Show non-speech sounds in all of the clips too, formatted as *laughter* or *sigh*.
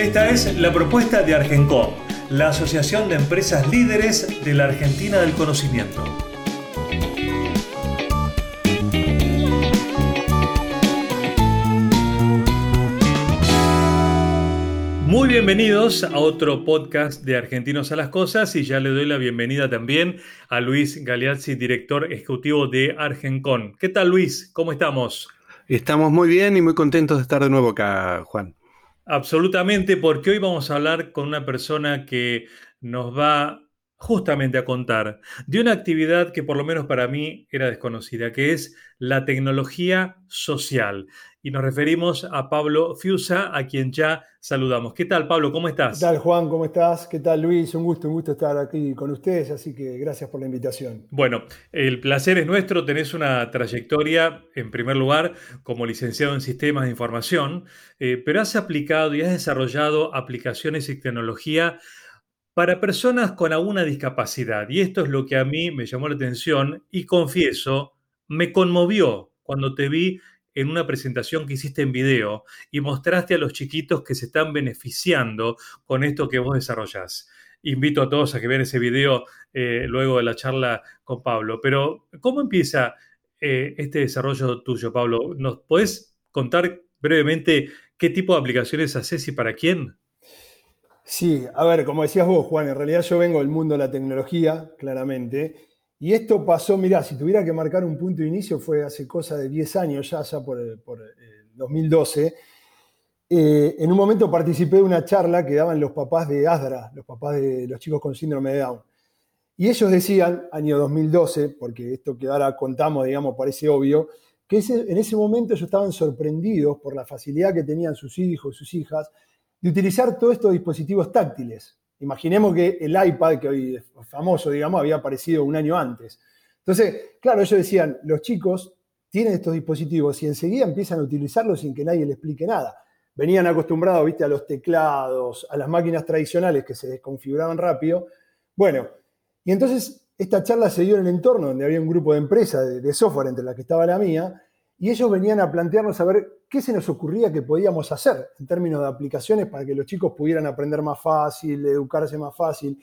Esta es la propuesta de Argencom, la Asociación de Empresas Líderes de la Argentina del Conocimiento. Muy bienvenidos a otro podcast de Argentinos a las Cosas y ya le doy la bienvenida también a Luis Galeazzi, director ejecutivo de Argencon. ¿Qué tal Luis? ¿Cómo estamos? Estamos muy bien y muy contentos de estar de nuevo acá, Juan. Absolutamente, porque hoy vamos a hablar con una persona que nos va justamente a contar de una actividad que por lo menos para mí era desconocida, que es la tecnología social. Y nos referimos a Pablo Fiusa, a quien ya saludamos. ¿Qué tal, Pablo? ¿Cómo estás? ¿Qué tal, Juan? ¿Cómo estás? ¿Qué tal, Luis? Un gusto, un gusto estar aquí con ustedes, así que gracias por la invitación. Bueno, el placer es nuestro. Tenés una trayectoria, en primer lugar, como licenciado en sistemas de información, eh, pero has aplicado y has desarrollado aplicaciones y tecnología para personas con alguna discapacidad. Y esto es lo que a mí me llamó la atención y confieso, me conmovió cuando te vi en una presentación que hiciste en video y mostraste a los chiquitos que se están beneficiando con esto que vos desarrollás. Invito a todos a que vean ese video eh, luego de la charla con Pablo. Pero, ¿cómo empieza eh, este desarrollo tuyo, Pablo? ¿Nos podés contar brevemente qué tipo de aplicaciones haces y para quién? Sí, a ver, como decías vos, Juan, en realidad yo vengo del mundo de la tecnología, claramente, y esto pasó, mirá, si tuviera que marcar un punto de inicio fue hace cosa de 10 años ya, ya por, por 2012. Eh, en un momento participé de una charla que daban los papás de ASDRA, los papás de los chicos con síndrome de Down. Y ellos decían, año 2012, porque esto que ahora contamos, digamos, parece obvio, que en ese momento ellos estaban sorprendidos por la facilidad que tenían sus hijos, sus hijas, de utilizar todos estos dispositivos táctiles. Imaginemos que el iPad, que hoy es famoso, digamos, había aparecido un año antes. Entonces, claro, ellos decían, los chicos tienen estos dispositivos y enseguida empiezan a utilizarlos sin que nadie les explique nada. Venían acostumbrados, viste, a los teclados, a las máquinas tradicionales que se desconfiguraban rápido. Bueno, y entonces esta charla se dio en el entorno donde había un grupo de empresas de, de software, entre las que estaba la mía, y ellos venían a plantearnos a ver qué se nos ocurría que podíamos hacer en términos de aplicaciones para que los chicos pudieran aprender más fácil, educarse más fácil.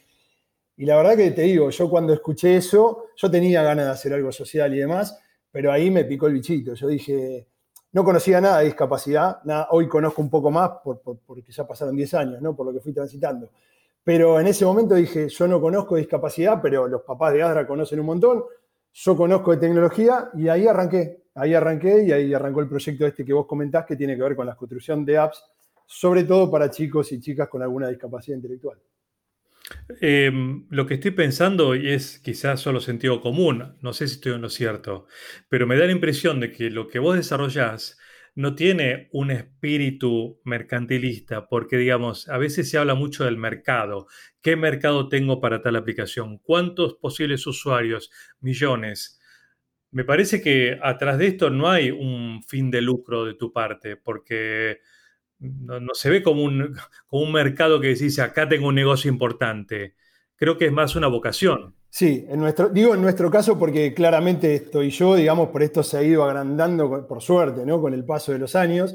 Y la verdad que te digo, yo cuando escuché eso, yo tenía ganas de hacer algo social y demás, pero ahí me picó el bichito. Yo dije, no conocía nada de discapacidad, nada, hoy conozco un poco más porque ya pasaron 10 años, ¿no? por lo que fui transitando. Pero en ese momento dije, yo no conozco discapacidad, pero los papás de Adra conocen un montón, yo conozco de tecnología y ahí arranqué ahí arranqué y ahí arrancó el proyecto este que vos comentás que tiene que ver con la construcción de apps, sobre todo para chicos y chicas con alguna discapacidad intelectual. Em, lo que estoy pensando, y es quizás solo sentido común, no sé si estoy en lo cierto, pero me da la impresión de que lo que vos desarrollás no tiene un espíritu mercantilista, porque digamos, a veces se habla mucho del mercado. ¿Qué mercado tengo para tal aplicación? ¿Cuántos posibles usuarios? Millones me parece que atrás de esto no hay un fin de lucro de tu parte, porque no, se ve como un, *laughs* mercado que dice, acá tengo un negocio importante. Creo que es más una vocación. Sí, digo en nuestro caso porque claramente estoy yo, digamos, por esto se ha ido agrandando, por suerte, ¿no? con el paso de los años.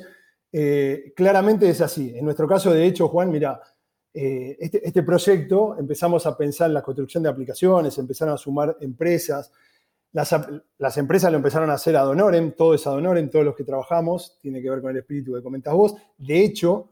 Eh, claramente es así. En nuestro caso, de hecho, Juan, mira, eh, este, este, proyecto empezamos a pensar en la construcción de aplicaciones, empezaron a sumar empresas, las, empresas lo empezaron a hacer ad honorem, todo es ad honorem, todos los que trabajamos, tiene que ver con el espíritu que comentas vos. De hecho,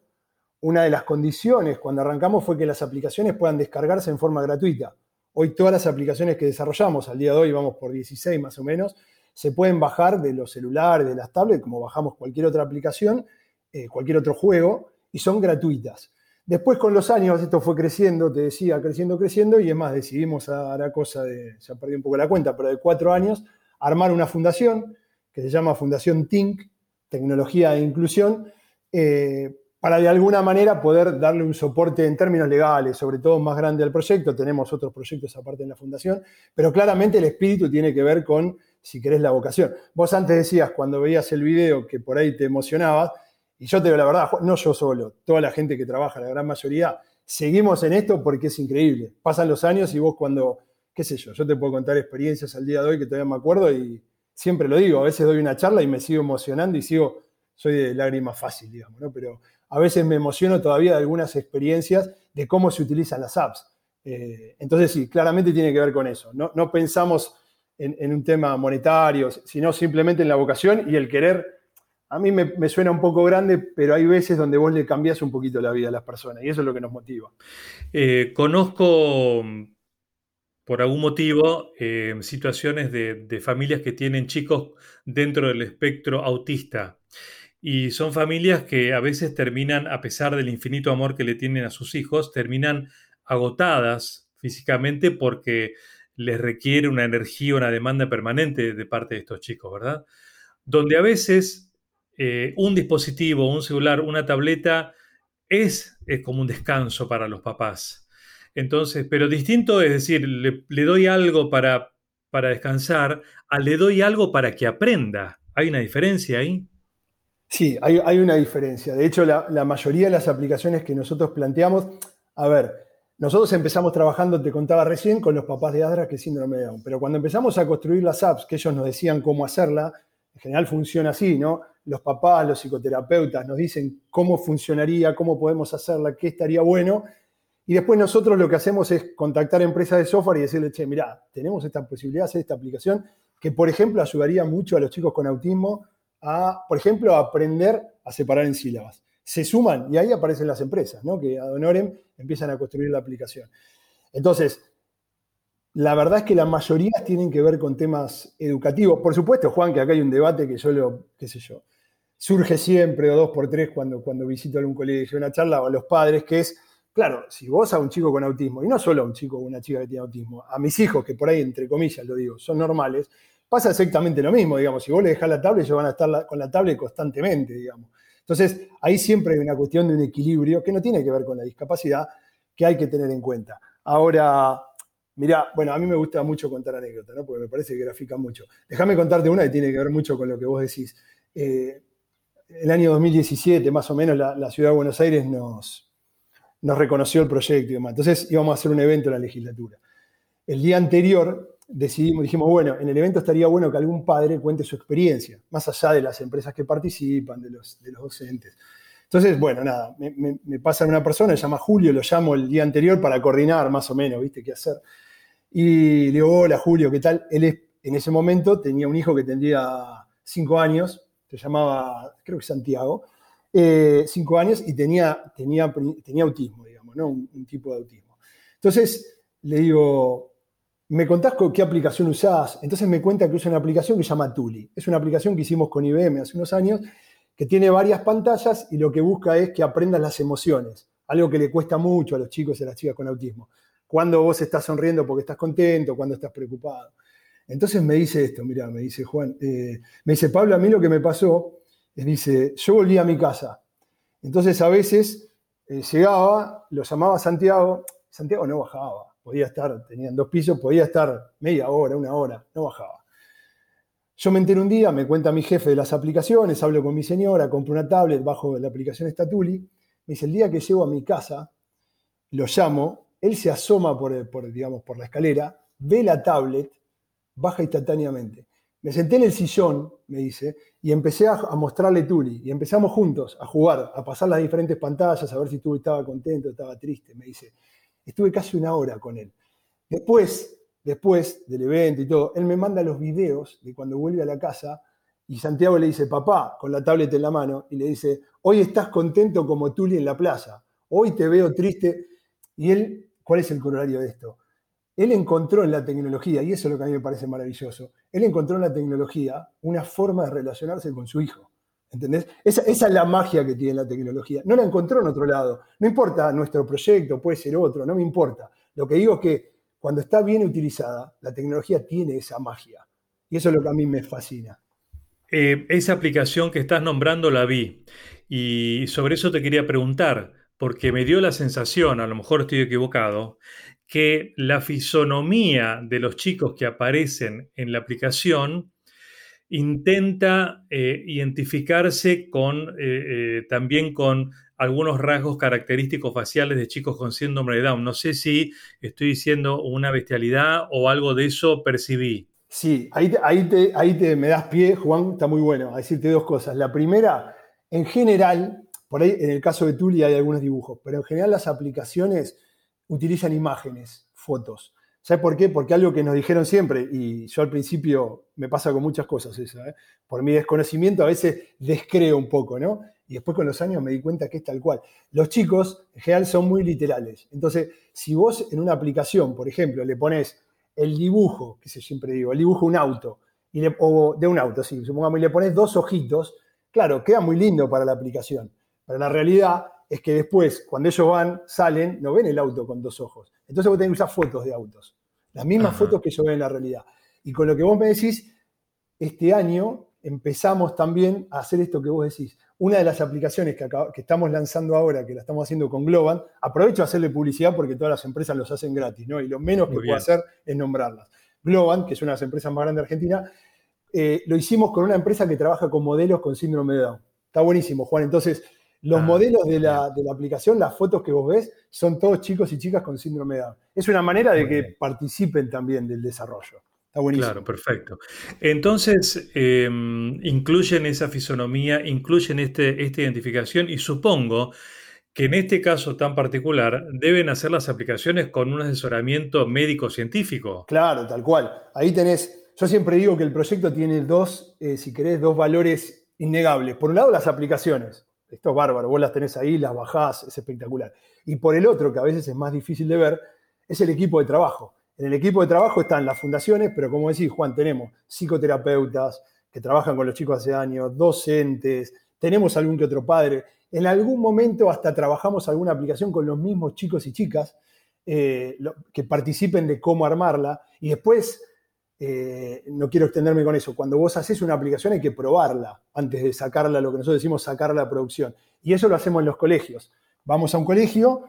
una de las condiciones cuando arrancamos fue que las aplicaciones puedan descargarse en forma gratuita. Hoy todas las aplicaciones que desarrollamos, al día de hoy vamos por 16 más o menos, se pueden bajar de los celulares, de las tablets, como bajamos cualquier otra aplicación, eh, cualquier otro juego, y son gratuitas. Después con los años esto fue creciendo, te decía, creciendo, creciendo, y es más, decidimos a la cosa de, ya perdí un poco la cuenta, pero de cuatro años, armar una fundación que se llama Fundación TINC, Tecnología e Inclusión, eh, para de alguna manera poder darle un soporte en términos legales, sobre todo más grande al proyecto. Tenemos otros proyectos aparte en la fundación, pero claramente el espíritu tiene que ver con, si querés, la vocación. Vos antes decías, cuando veías el video, que por ahí te emocionabas, y yo te digo la verdad, no yo solo, toda la gente que trabaja, la gran mayoría, seguimos en esto porque es increíble. Pasan los años y vos cuando, qué sé yo, yo te puedo contar experiencias al día de hoy que todavía me acuerdo y siempre lo digo, a veces doy una charla y me sigo emocionando y sigo, soy de lágrima fácil, digamos, ¿no? Pero a veces me emociono todavía de algunas experiencias de cómo se utilizan las apps. Eh, entonces sí, claramente tiene que ver con eso. No, pensamos en, un tema monetario, sino simplemente en la vocación y el querer. A mí me, suena un poco grande, pero hay veces donde vos le cambias un poquito la vida a las personas y eso es lo que nos motiva. Eh, conozco por algún motivo eh, situaciones de familias que tienen chicos dentro del espectro autista. Y son familias que a veces terminan, a pesar del infinito amor que le tienen a sus hijos, terminan agotadas físicamente porque les requiere una energía, una demanda permanente de parte de estos chicos, ¿verdad? Donde a veces eh, un dispositivo, un celular, una tableta es, es, como un descanso para los papás. Entonces, pero distinto es decir, le, doy algo para, para descansar, a le doy algo para que aprenda. ¿Hay una diferencia ahí? Sí, hay, una diferencia. De hecho, la, mayoría de las aplicaciones que nosotros planteamos, a ver, nosotros empezamos trabajando, te contaba recién, con los papás de Adra que es síndrome de Down, pero cuando empezamos a construir las apps, que ellos nos decían cómo hacerla, en general funciona así, ¿no? Los papás, los psicoterapeutas nos dicen cómo funcionaría, cómo podemos hacerla, qué estaría bueno, y después nosotros lo que hacemos es contactar empresas de software y decirle, che, mirá, tenemos esta posibilidad de hacer esta aplicación que, por ejemplo, ayudaría mucho a los chicos con autismo a, por ejemplo, aprender a separar en sílabas. Se suman y ahí aparecen las empresas, ¿no? que ad honorem empiezan a construir la aplicación. Entonces, la verdad es que la mayoría tienen que ver con temas educativos. Por supuesto, Juan, que acá hay un debate que yo lo, qué sé yo, surge siempre o dos por tres cuando, cuando visito algún colegio, una charla o a los padres, que es, claro, si vos a un chico con autismo, y no solo a un chico o una chica que tiene autismo, a mis hijos, que por ahí, entre comillas, lo digo, son normales, pasa exactamente lo mismo, digamos, si vos le dejás la tablet, ellos van a estar con la tablet constantemente, digamos. Entonces, ahí siempre hay una cuestión de un equilibrio que no tiene que ver con la discapacidad, que hay que tener en cuenta. Ahora, mira, bueno, a mí me gusta mucho contar anécdotas, ¿no? porque me parece que grafica mucho. Déjame contarte una que tiene que ver mucho con lo que vos decís. Eh, el año 2017, más o menos, la, ciudad de Buenos Aires nos, reconoció el proyecto y demás. Entonces íbamos a hacer un evento en la legislatura. El día anterior decidimos, dijimos, bueno, en el evento estaría bueno que algún padre cuente su experiencia, más allá de las empresas que participan, de los docentes. Entonces, bueno, nada, me, me, pasa una persona, se llama Julio, lo llamo el día anterior para coordinar más o menos, ¿viste? ¿Qué hacer? Y le digo, hola Julio, ¿qué tal? Él en ese momento tenía un hijo que tendría cinco años, se llamaba, creo que Santiago, eh, cinco años y tenía, tenía, tenía autismo, digamos, ¿no? Un, tipo de autismo. Entonces le digo, me contás qué aplicación usás. Entonces me cuenta que usa una aplicación que se llama Tuli. Es una aplicación que hicimos con IBM hace unos años, que tiene varias pantallas y lo que busca es que aprendas las emociones, algo que le cuesta mucho a los chicos y a las chicas con autismo. Cuando vos estás sonriendo porque estás contento, cuando estás preocupado. Entonces me dice esto, mira, me dice Juan, eh, me dice Pablo, a mí lo que me pasó es, dice, yo volví a mi casa. Entonces a veces eh, llegaba, lo llamaba Santiago, Santiago no bajaba podía estar, tenían dos pisos, podía estar media hora, una hora, no bajaba. Yo me entero un día, me cuenta mi jefe de las aplicaciones, hablo con mi señora, compro una tablet bajo la aplicación Statuli, me dice, el día que llego a mi casa, lo llamo, él se asoma por, por, digamos, por la escalera, ve la tablet, baja instantáneamente. Me senté en el sillón, me dice, y empecé a, mostrarle Tuli. Y empezamos juntos a jugar, a pasar las diferentes pantallas, a ver si Tuli estaba contento, estaba triste. Me dice, Estuve casi una hora con él. Después, después del evento y todo, él me manda los videos de cuando vuelve a la casa y Santiago le dice, papá, con la tablet en la mano, y le dice, hoy estás contento como Tuli en la plaza, hoy te veo triste. Y él, ¿cuál es el corolario de esto? Él encontró en la tecnología, y eso es lo que a mí me parece maravilloso, él encontró en la tecnología una forma de relacionarse con su hijo. ¿Entendés? Esa, es la magia que tiene la tecnología. No la encontró en otro lado. No importa nuestro proyecto, puede ser otro, no me importa. Lo que digo es que cuando está bien utilizada, la tecnología tiene esa magia. Y eso es lo que a mí me fascina. Eh, esa aplicación que estás nombrando la vi. Y sobre eso te quería preguntar, porque me dio la sensación, a lo mejor estoy equivocado, que la fisonomía de los chicos que aparecen en la aplicación intenta eh, identificarse con, eh, también con algunos rasgos característicos faciales de chicos con síndrome de Down. No sé si estoy diciendo una bestialidad o algo de eso percibí. Sí, ahí, ahí, te, ahí te, me das pie, Juan, está muy bueno, a decirte dos cosas. La primera, en general, por ahí en el caso de Tuli hay algunos dibujos, pero en general las aplicaciones utilizan imágenes, fotos. ¿Sabes por qué? Porque algo que nos dijeron siempre, y yo al principio me pasa con muchas cosas eso, ¿eh? por mi desconocimiento a veces descreo un poco, ¿no? Y después con los años me di cuenta que es tal cual. Los chicos en general son muy literales. Entonces, si vos en una aplicación, por ejemplo, le pones el dibujo, que se siempre digo, el dibujo de un auto, y o de un auto, sí, supongamos, y le pones dos ojitos, claro, queda muy lindo para la aplicación. Pero la realidad es que después, cuando ellos van, salen, no ven el auto con dos ojos. Entonces vos tenés que usar fotos de autos. Las mismas fotos que ellos ven en la realidad. Y con lo que vos me decís, este año empezamos también a hacer esto que vos decís. Una de las aplicaciones que, estamos lanzando ahora, que la estamos haciendo con Globan, aprovecho a hacerle publicidad porque todas las empresas los hacen gratis, ¿no? Y lo menos que puedo hacer es nombrarlas. Globan, que es una de las empresas más grandes de Argentina, eh, lo hicimos con una empresa que trabaja con modelos con síndrome de Down. Está buenísimo, Juan. Entonces, los ah, modelos de la, aplicación, las fotos que vos ves, son todos chicos y chicas con síndrome de Down. Es una manera de que participen también del desarrollo. Está buenísimo. Claro, perfecto. Entonces, em, incluyen esa fisonomía, incluyen este, esta identificación y supongo que en este caso tan particular deben hacer las aplicaciones con un asesoramiento médico-científico. Claro, tal cual. Ahí tenés, yo siempre digo que el proyecto tiene dos, eh, si querés, dos valores innegables. Por un lado, las aplicaciones esto es bárbaro, vos las tenés ahí, las bajás, es espectacular. Y por el otro, que a veces es más difícil de ver, es el equipo de trabajo. En el equipo de trabajo están las fundaciones, pero como decís, Juan, tenemos psicoterapeutas que trabajan con los chicos hace años, docentes, tenemos algún que otro padre. En algún momento hasta trabajamos alguna aplicación con los mismos chicos y chicas eh, que participen de cómo armarla. Y después eh, no quiero extenderme con eso, cuando vos haces una aplicación hay que probarla antes de sacarla, lo que nosotros decimos sacarla a producción. Y eso lo hacemos en los colegios. Vamos a un colegio,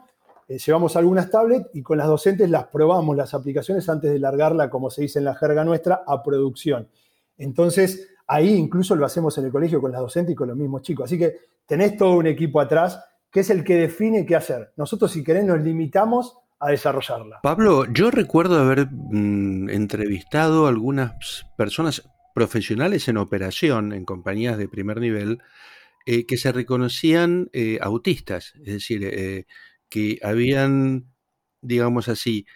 eh, llevamos algunas tablets y con las docentes las probamos las aplicaciones antes de largarla, como se dice en la jerga nuestra, a producción. Entonces, ahí incluso lo hacemos en el colegio con las docentes y con los mismos chicos. Así que tenés todo un equipo atrás que es el que define qué hacer. Nosotros, si querés, nos limitamos a desarrollarla. Pablo, yo recuerdo haber mm, entrevistado a algunas personas profesionales en operación en compañías de primer nivel eh, que se reconocían eh, autistas, es decir, que habían, digamos así,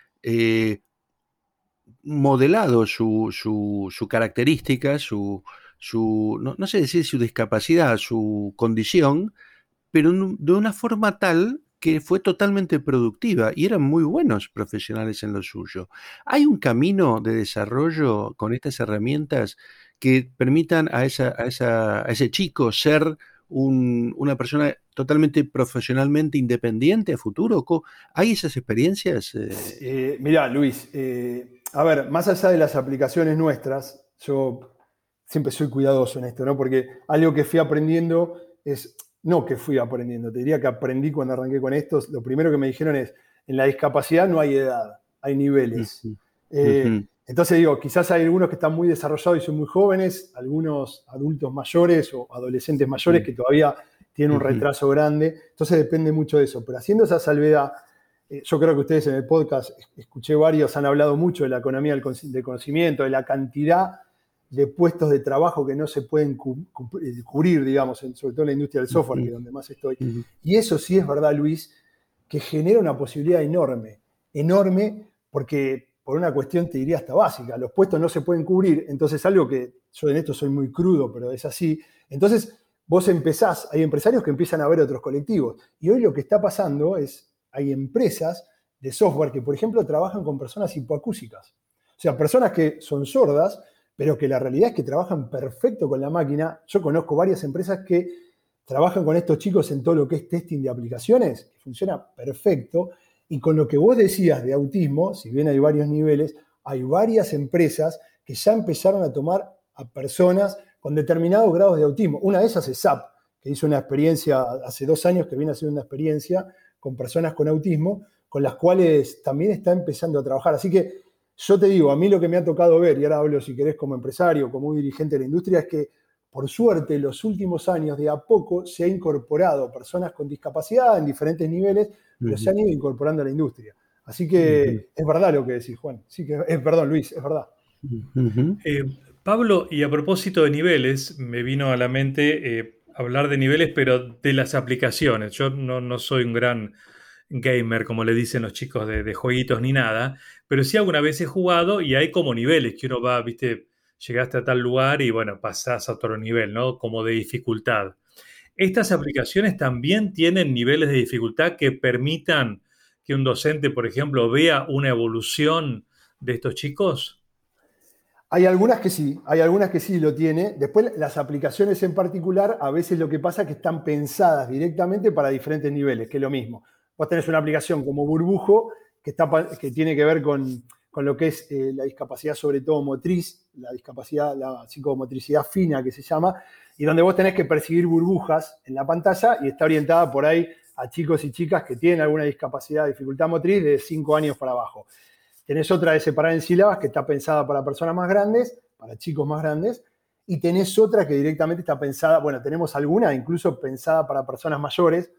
modelado su, su, su, característica, su, su no, sé decir su discapacidad, su condición, pero de una forma tal que fue totalmente productiva y eran muy buenos profesionales en lo suyo. ¿Hay un camino de desarrollo con estas herramientas que permitan a, esa, a, ese chico ser una persona totalmente profesionalmente independiente a futuro? ¿Hay esas experiencias? Eh, eh, mira, Luis, eh, a ver, más allá de las aplicaciones nuestras, yo siempre soy cuidadoso en esto, ¿no? Porque algo que fui aprendiendo es no que fui aprendiendo, te diría que aprendí cuando arranqué con estos. Lo primero que me dijeron es, en la discapacidad no hay edad, hay niveles. Eh, entonces digo, quizás hay algunos que están muy desarrollados y son muy jóvenes, algunos adultos mayores o adolescentes mayores que todavía tienen un retraso grande. Entonces depende mucho de eso. Pero haciendo esa salvedad, eh, yo creo que ustedes en el podcast, escuché varios, han hablado mucho de la economía del conocimiento, de la cantidad de puestos de trabajo que no se pueden eh, cubrir, digamos, sobre todo en la industria del software, que es donde más estoy. Y eso sí es verdad, Luis, que genera una posibilidad enorme, enorme, porque por una cuestión, te diría hasta básica, los puestos no se pueden cubrir, entonces algo que yo en esto soy muy crudo, pero es así, entonces vos empezás, hay empresarios que empiezan a ver otros colectivos, y hoy lo que está pasando es, hay empresas de software que, por ejemplo, trabajan con personas hipoacúsicas, o sea, personas que son sordas, pero que la realidad es que trabajan perfecto con la máquina. Yo conozco varias empresas que trabajan con estos chicos en todo lo que es testing de aplicaciones, que funciona perfecto. Y con lo que vos decías de autismo, si bien hay varios niveles, hay varias empresas que ya empezaron a tomar a personas con determinados grados de autismo. Una de esas es SAP, que hizo una experiencia hace dos años, que viene haciendo una experiencia con personas con autismo, con las cuales también está empezando a trabajar. Así que yo te digo, a mí lo que me ha tocado ver, y ahora hablo si querés como empresario, como dirigente de la industria, es que por suerte en los últimos años de a poco se ha incorporado personas con discapacidad en diferentes niveles, pero se han ido incorporando a la industria. Así que es verdad lo que decís, Juan. Sí que, es, perdón, Luis, es verdad. Eh, Pablo, y a propósito de niveles, me vino a la mente eh, hablar de niveles, pero de las aplicaciones. Yo no, soy un gran gamer, como le dicen los chicos de, de, jueguitos ni nada, pero sí alguna vez he jugado y hay como niveles que uno va, viste, llegaste a tal lugar y bueno, pasás a otro nivel, ¿no? Como de dificultad. ¿Estas aplicaciones también tienen niveles de dificultad que permitan que un docente, por ejemplo, vea una evolución de estos chicos? Hay algunas que sí, hay algunas que sí lo tiene. Después las aplicaciones en particular, a veces lo que pasa es que están pensadas directamente para diferentes niveles, que es lo mismo. Vos tenés una aplicación como Burbujo que, está, que tiene que ver con, lo que es eh, la discapacidad, sobre todo motriz, la discapacidad, la psicomotricidad fina que se llama, y donde vos tenés que percibir burbujas en la pantalla y está orientada por ahí a chicos y chicas que tienen alguna discapacidad, dificultad motriz de 5 años para abajo. Tenés otra de separar en sílabas que está pensada para personas más grandes, para chicos más grandes, y tenés otra que directamente está pensada, bueno, tenemos alguna incluso pensada para personas mayores.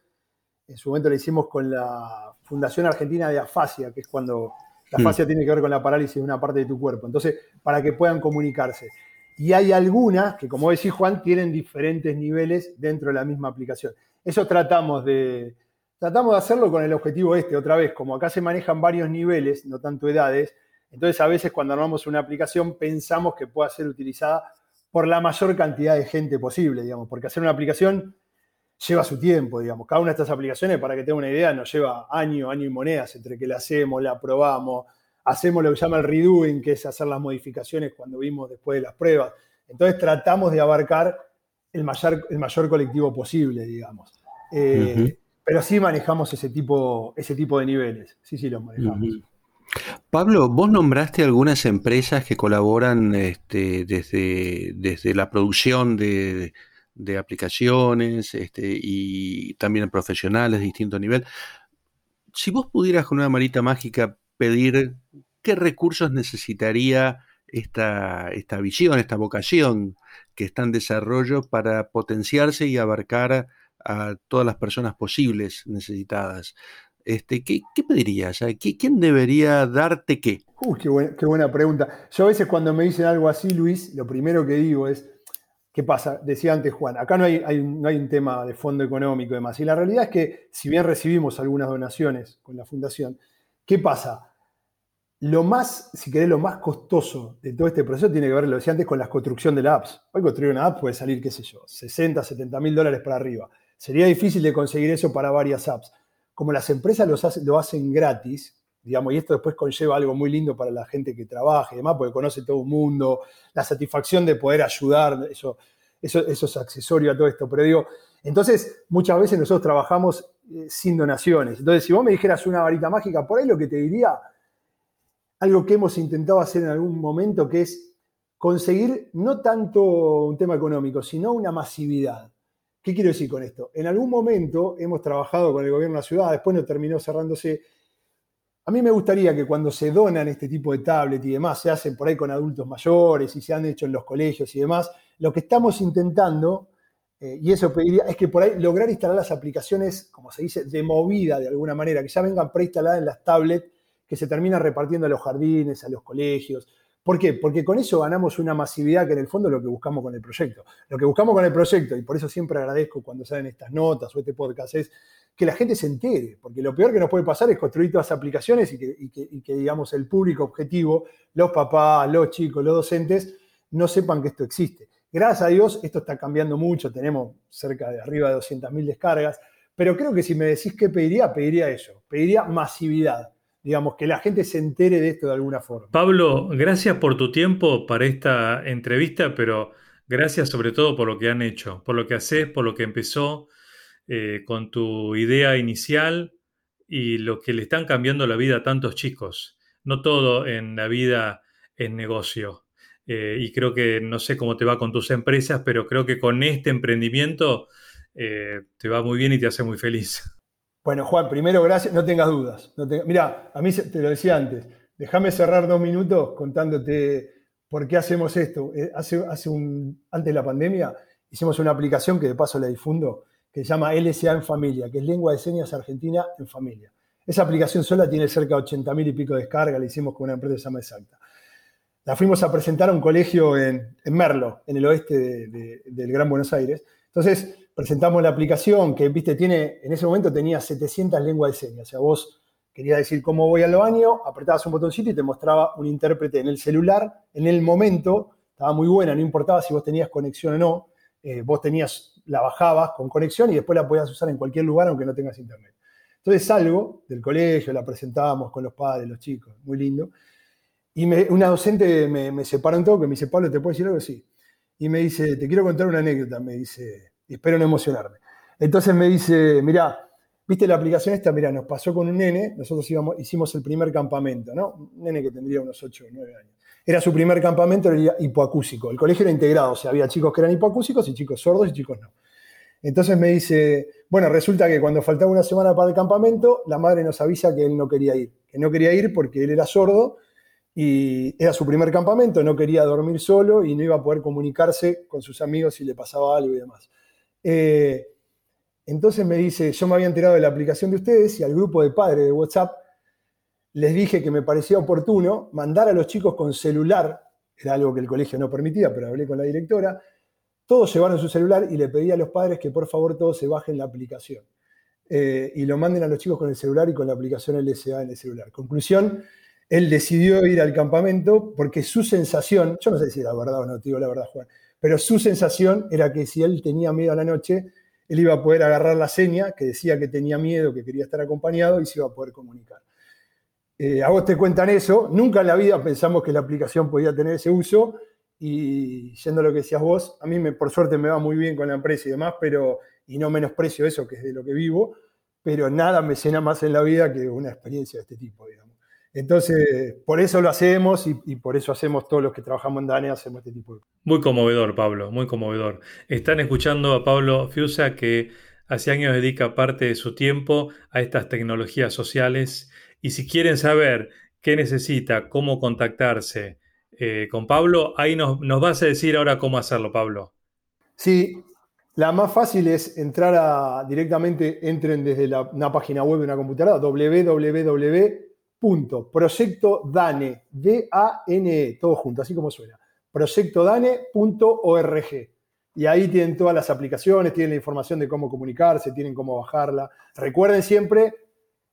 En su momento la hicimos con la Fundación Argentina de Afasia, que es cuando la afasia tiene que ver con la parálisis de una parte de tu cuerpo. Entonces, para que puedan comunicarse. Y hay algunas que, como decís Juan, tienen diferentes niveles dentro de la misma aplicación. Eso tratamos de, tratamos de hacerlo con el objetivo este, otra vez, como acá se manejan varios niveles, no tanto edades, entonces a veces cuando armamos una aplicación pensamos que pueda ser utilizada por la mayor cantidad de gente posible, digamos, porque hacer una aplicación lleva su tiempo, digamos. Cada una de estas aplicaciones, para que tenga una idea, nos lleva año, año y monedas entre que la hacemos, la probamos, hacemos lo que se llama el redoing, que es hacer las modificaciones cuando vimos después de las pruebas. Entonces tratamos de abarcar el mayor, el mayor colectivo posible, digamos. Eh, pero sí manejamos ese tipo, ese tipo de niveles. Sí, sí, los manejamos. Pablo, vos nombraste algunas empresas que colaboran este, desde, desde la producción de, aplicaciones este, y también profesionales de distinto nivel. Si vos pudieras con una marita mágica pedir qué recursos necesitaría esta, esta visión, esta vocación que está en desarrollo para potenciarse y abarcar a todas las personas posibles necesitadas. Este, ¿qué, pedirías? ¿Quién debería darte qué? Uy, qué, buena, pregunta. Yo a veces cuando me dicen algo así, Luis, lo primero que digo es, ¿qué pasa? Decía antes Juan, acá no hay, no hay un tema de fondo económico y demás. Y la realidad es que si bien recibimos algunas donaciones con la fundación, ¿qué pasa? Lo más, si querés, lo más costoso de todo este proceso tiene que ver, lo decía antes, con la construcción de la apps. Hoy construir una app puede salir, qué sé yo, 60, 70 mil dólares para arriba. Sería difícil de conseguir eso para varias apps. Como las empresas lo hacen gratis, digamos, y esto después conlleva algo muy lindo para la gente que trabaja y demás, porque conoce todo el mundo, la satisfacción de poder ayudar, eso, eso, es accesorio a todo esto. Pero digo, entonces muchas veces nosotros trabajamos eh, sin donaciones. Entonces, si vos me dijeras una varita mágica, por ahí lo que te diría algo que hemos intentado hacer en algún momento, que es conseguir no tanto un tema económico, sino una masividad. ¿Qué quiero decir con esto? En algún momento hemos trabajado con el gobierno de la ciudad, después no terminó cerrándose. A mí me gustaría que cuando se donan este tipo de tablet y demás, se hacen por ahí con adultos mayores y se han hecho en los colegios y demás, lo que estamos intentando, eh, y eso pediría, es que por ahí lograr instalar las aplicaciones, como se dice, de movida de alguna manera, que ya vengan preinstaladas en las tablets que se termina repartiendo a los jardines, a los colegios. ¿Por qué? Porque con eso ganamos una masividad que en el fondo es lo que buscamos con el proyecto. Lo que buscamos con el proyecto, y por eso siempre agradezco cuando salen estas notas o este podcast, es que la gente se entere, porque lo peor que nos puede pasar es construir todas las aplicaciones y que, digamos, el público objetivo, los papás, los chicos, los docentes, no sepan que esto existe. Gracias a Dios, esto está cambiando mucho, tenemos cerca de arriba de 200.000 descargas, pero creo que si me decís qué pediría, pediría eso, pediría masividad digamos, que la gente se entere de esto de alguna forma. Pablo, gracias por tu tiempo para esta entrevista, pero gracias sobre todo por lo que han hecho, por lo que haces, por lo que empezó eh, con tu idea inicial y lo que le están cambiando la vida a tantos chicos. No todo en la vida es negocio. Eh, y creo que no sé cómo te va con tus empresas, pero creo que con este emprendimiento eh, te va muy bien y te hace muy feliz. Bueno, Juan, primero gracias, no tengas dudas. No Mira, a mí te lo decía antes, déjame cerrar dos minutos contándote por qué hacemos esto. Eh, hace, hace un, antes de la pandemia hicimos una aplicación que de paso la difundo, que se llama LSA en familia, que es Lengua de Señas Argentina en Familia. Esa aplicación sola tiene cerca de 80.000 y pico de descargas, la hicimos con una empresa que se llama Exacta. La fuimos a presentar a un colegio en, Merlo, en el oeste del Gran Buenos Aires. Entonces, presentamos la aplicación que, viste, tiene, en ese momento tenía 700 lenguas de señas. O sea, vos querías decir cómo voy al baño, apretabas un botoncito y te mostraba un intérprete en el celular. En el momento, estaba muy buena, no importaba si vos tenías conexión o no. Eh, vos tenías, la bajabas con conexión y después la podías usar en cualquier lugar aunque no tengas internet. Entonces salgo del colegio, la presentábamos con los padres, los chicos, muy lindo. Y una docente me, me separa un toque, me dice, Pablo, ¿te puedo decir algo? Sí. Y me dice, te quiero contar una anécdota, me dice, espero no emocionarme. Entonces me dice, mira, ¿viste la aplicación esta? Mira, nos pasó con un nene, nosotros íbamos, hicimos el primer campamento, ¿no? Un nene que tendría unos 8 o 9 años. Era su primer campamento, era hipoacúsico. El colegio era integrado, o sea, había chicos que eran hipoacúsicos y chicos sordos y chicos no. Entonces me dice, bueno, resulta que cuando faltaba una semana para el campamento, la madre nos avisa que él no quería ir, que no quería ir porque él era sordo y era su primer campamento, no quería dormir solo y no iba a poder comunicarse con sus amigos si le pasaba algo y demás. Eh, entonces me dice, yo me había enterado de la aplicación de ustedes y al grupo de padres de WhatsApp les dije que me parecía oportuno mandar a los chicos con celular, era algo que el colegio no permitía, pero hablé con la directora, todos llevaron su celular y le pedí a los padres que por favor todos se bajen la aplicación eh, y lo manden a los chicos con el celular y con la aplicación LSA en el celular. Conclusión, él decidió ir al campamento porque su sensación, yo no sé si era verdad o no, te digo la verdad, Juan, pero su sensación era que si él tenía miedo a la noche, él iba a poder agarrar la seña que decía que tenía miedo, que quería estar acompañado y se iba a poder comunicar. Eh, a vos te cuentan eso, nunca en la vida pensamos que la aplicación podía tener ese uso y yendo a lo que decías vos, a mí por suerte me va muy bien con la empresa y demás, pero, y no menosprecio eso, que es de lo que vivo, pero nada me llena más en la vida que una experiencia de este tipo, digamos. Entonces, por eso lo hacemos y, por eso hacemos todos los que trabajamos en DANE, hacemos este tipo de cosas. Muy conmovedor, Pablo, muy conmovedor. Están escuchando a Pablo Fiusa que hace años dedica parte de su tiempo a estas tecnologías sociales y si quieren saber qué necesita, cómo contactarse eh, con Pablo, ahí nos, vas a decir ahora cómo hacerlo, Pablo. Sí, la más fácil es entrar a, directamente, entren desde la, una página web de una computadora, www punto proyecto Dane, D-A-N-E, todo junto, así como suena, proyectodane.org. Y ahí tienen todas las aplicaciones, tienen la información de cómo comunicarse, tienen cómo bajarla. Recuerden siempre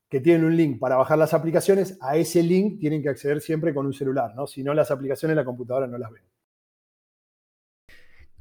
que tienen un link para bajar las aplicaciones, a ese link tienen que acceder siempre con un celular, ¿no? Si no, las aplicaciones la computadora no las ven.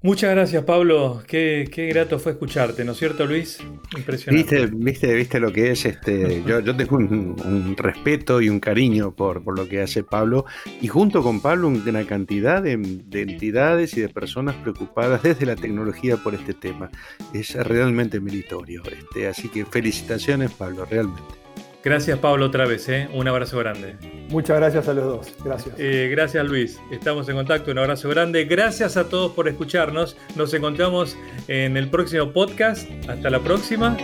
Muchas gracias, Pablo. Qué, grato fue escucharte, ¿no es cierto, Luis? Impresionante. Viste, viste, lo que es este. Yo, yo tengo un, respeto y un cariño por, por, lo que hace Pablo. Y junto con Pablo, una cantidad de, entidades y de personas preocupadas desde la tecnología por este tema. Es realmente meritorio. Este, así que felicitaciones, Pablo, realmente. Gracias Pablo otra vez, ¿eh? un abrazo grande. Muchas gracias a los dos, gracias. Eh, gracias Luis, estamos en contacto, un abrazo grande. Gracias a todos por escucharnos, nos encontramos en el próximo podcast. Hasta la próxima.